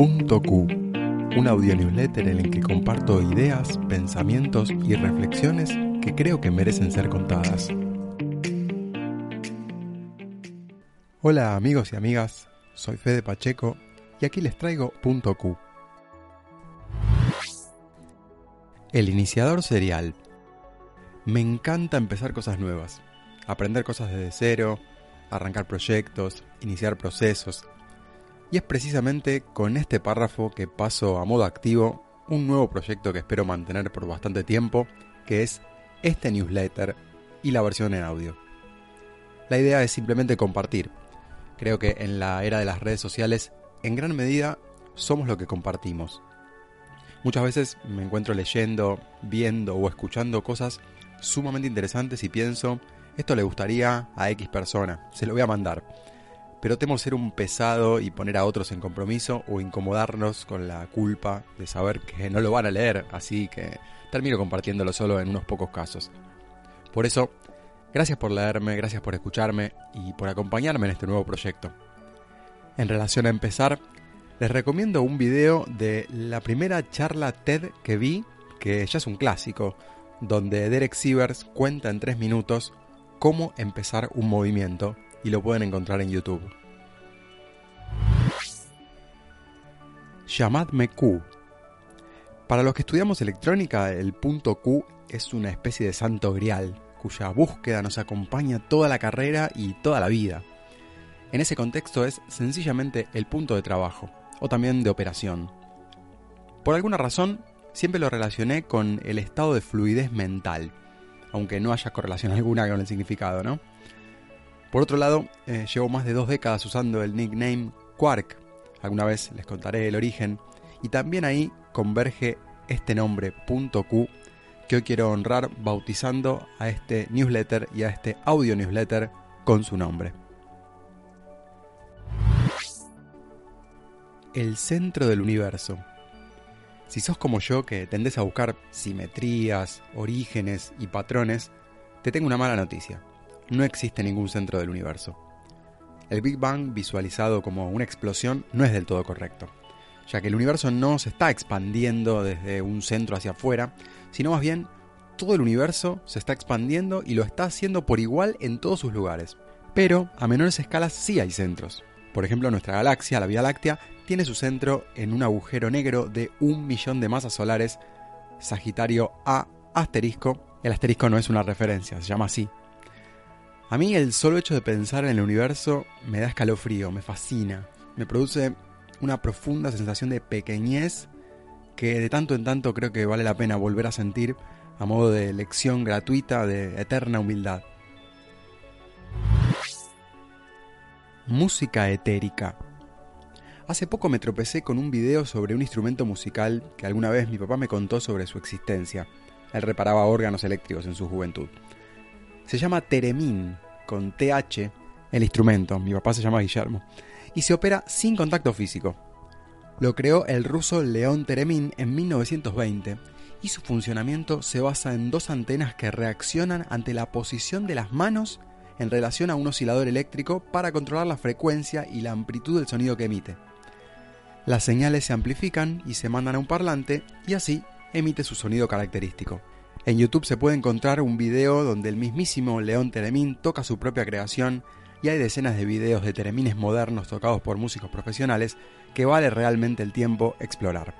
Punto Q, un audio newsletter en el que comparto ideas, pensamientos y reflexiones que creo que merecen ser contadas. Hola amigos y amigas, soy Fede Pacheco y aquí les traigo Punto Q. El iniciador serial. Me encanta empezar cosas nuevas, aprender cosas desde cero, arrancar proyectos, iniciar procesos. Y es precisamente con este párrafo que paso a modo activo un nuevo proyecto que espero mantener por bastante tiempo, que es este newsletter y la versión en audio. La idea es simplemente compartir. Creo que en la era de las redes sociales, en gran medida, somos lo que compartimos. Muchas veces me encuentro leyendo, viendo o escuchando cosas sumamente interesantes y pienso, esto le gustaría a X persona, se lo voy a mandar. Pero temo ser un pesado y poner a otros en compromiso o incomodarnos con la culpa de saber que no lo van a leer, así que termino compartiéndolo solo en unos pocos casos. Por eso, gracias por leerme, gracias por escucharme y por acompañarme en este nuevo proyecto. En relación a empezar, les recomiendo un video de la primera charla TED que vi, que ya es un clásico, donde Derek Sievers cuenta en tres minutos cómo empezar un movimiento y lo pueden encontrar en YouTube. Llamadme Q. Para los que estudiamos electrónica, el punto Q es una especie de santo grial, cuya búsqueda nos acompaña toda la carrera y toda la vida. En ese contexto es sencillamente el punto de trabajo, o también de operación. Por alguna razón, siempre lo relacioné con el estado de fluidez mental, aunque no haya correlación alguna con el significado, ¿no? Por otro lado, eh, llevo más de dos décadas usando el nickname Quark, alguna vez les contaré el origen, y también ahí converge este nombre, Q, que hoy quiero honrar bautizando a este newsletter y a este audio newsletter con su nombre. El centro del universo. Si sos como yo que tendés a buscar simetrías, orígenes y patrones, te tengo una mala noticia. No existe ningún centro del universo. El Big Bang visualizado como una explosión no es del todo correcto, ya que el universo no se está expandiendo desde un centro hacia afuera, sino más bien todo el universo se está expandiendo y lo está haciendo por igual en todos sus lugares. Pero a menores escalas sí hay centros. Por ejemplo, nuestra galaxia, la Vía Láctea, tiene su centro en un agujero negro de un millón de masas solares, Sagitario A asterisco. El asterisco no es una referencia, se llama así. A mí el solo hecho de pensar en el universo me da escalofrío, me fascina, me produce una profunda sensación de pequeñez que de tanto en tanto creo que vale la pena volver a sentir a modo de lección gratuita de eterna humildad. Música etérica. Hace poco me tropecé con un video sobre un instrumento musical que alguna vez mi papá me contó sobre su existencia. Él reparaba órganos eléctricos en su juventud. Se llama Teremín, con TH, el instrumento. Mi papá se llama Guillermo. Y se opera sin contacto físico. Lo creó el ruso León Teremín en 1920 y su funcionamiento se basa en dos antenas que reaccionan ante la posición de las manos en relación a un oscilador eléctrico para controlar la frecuencia y la amplitud del sonido que emite. Las señales se amplifican y se mandan a un parlante y así emite su sonido característico. En YouTube se puede encontrar un video donde el mismísimo León Teremín toca su propia creación y hay decenas de videos de teremines modernos tocados por músicos profesionales que vale realmente el tiempo explorar.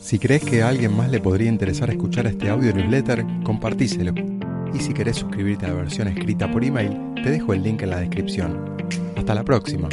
Si crees que a alguien más le podría interesar escuchar este audio newsletter, compartíselo. Y si querés suscribirte a la versión escrita por email, te dejo el link en la descripción. Hasta la próxima.